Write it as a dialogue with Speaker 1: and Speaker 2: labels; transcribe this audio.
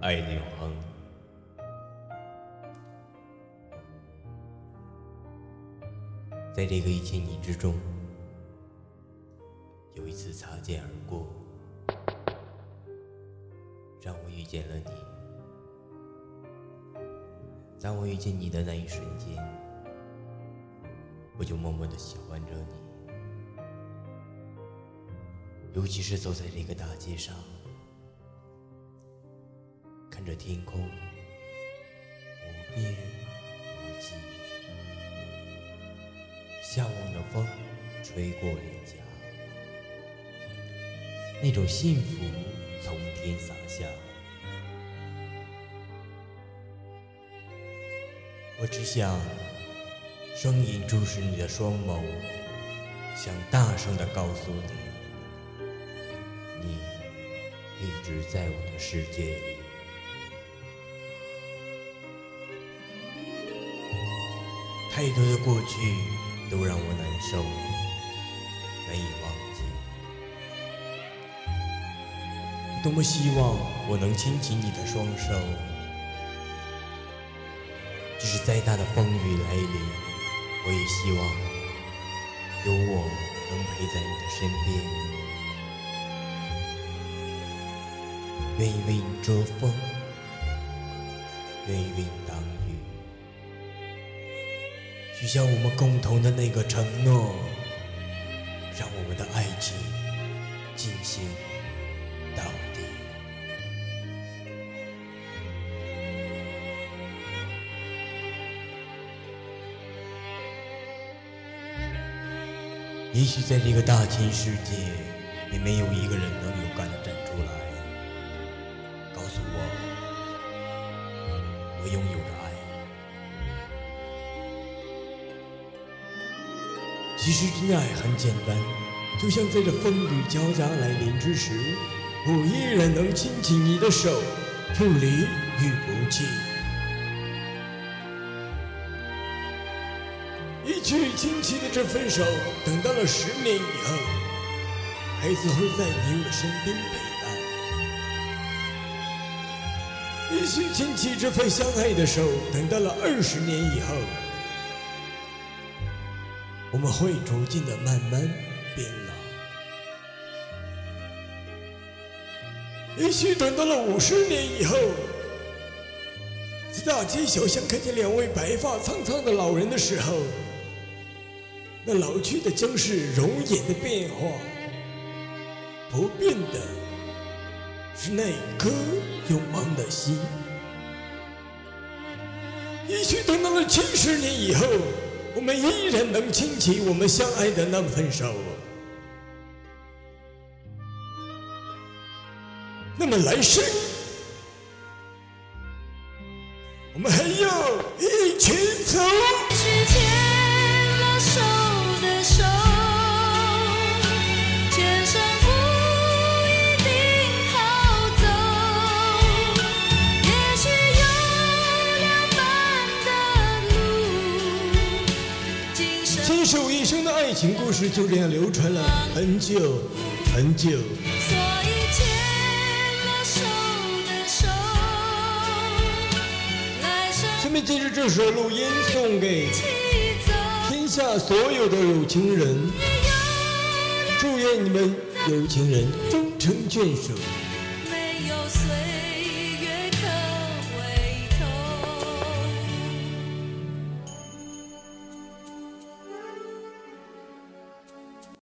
Speaker 1: 爱的永恒。在这个一千年之中，有一次擦肩而过，让我遇见了你。当我遇见你的那一瞬间，我就默默的喜欢着你。尤其是走在这个大街上，看着天空无边无际，向往的风吹过脸颊，那种幸福从天洒下。我只想双眼注视你的双眸，想大声的告诉你。你一直在我的世界里，太多的过去都让我难受，难以忘记。多么希望我能牵起你的双手，即使再大的风雨来临，我也希望有我能陪在你的身边。愿意为你遮风，愿意为你挡雨，许下我们共同的那个承诺，让我们的爱情进行到底。也许在这个大千世界，也没有一个人能勇敢的站出来。我拥有着爱。其实真爱很简单，就像在这风雨交加来临之时，我依然能牵起你的手，不离与不弃。一曲轻轻的这分手，等到了十年以后，孩子会在你我身边陪伴。一起牵起这份相爱的手，等到了二十年以后，我们会逐渐的慢慢变老。也许等到了五十年以后，在大街小巷看见两位白发苍苍的老人的时候，那老去的将是容颜的变化，不变的。是那颗永恒的心。也许等到了七十年以后，我们依然能牵起我们相爱的那份手。那么来生，我们还要一起走。情故事就这样流传了很久很久。下面接着这首录音送给天下所有的有情人，祝愿你们有情人终成眷属。没有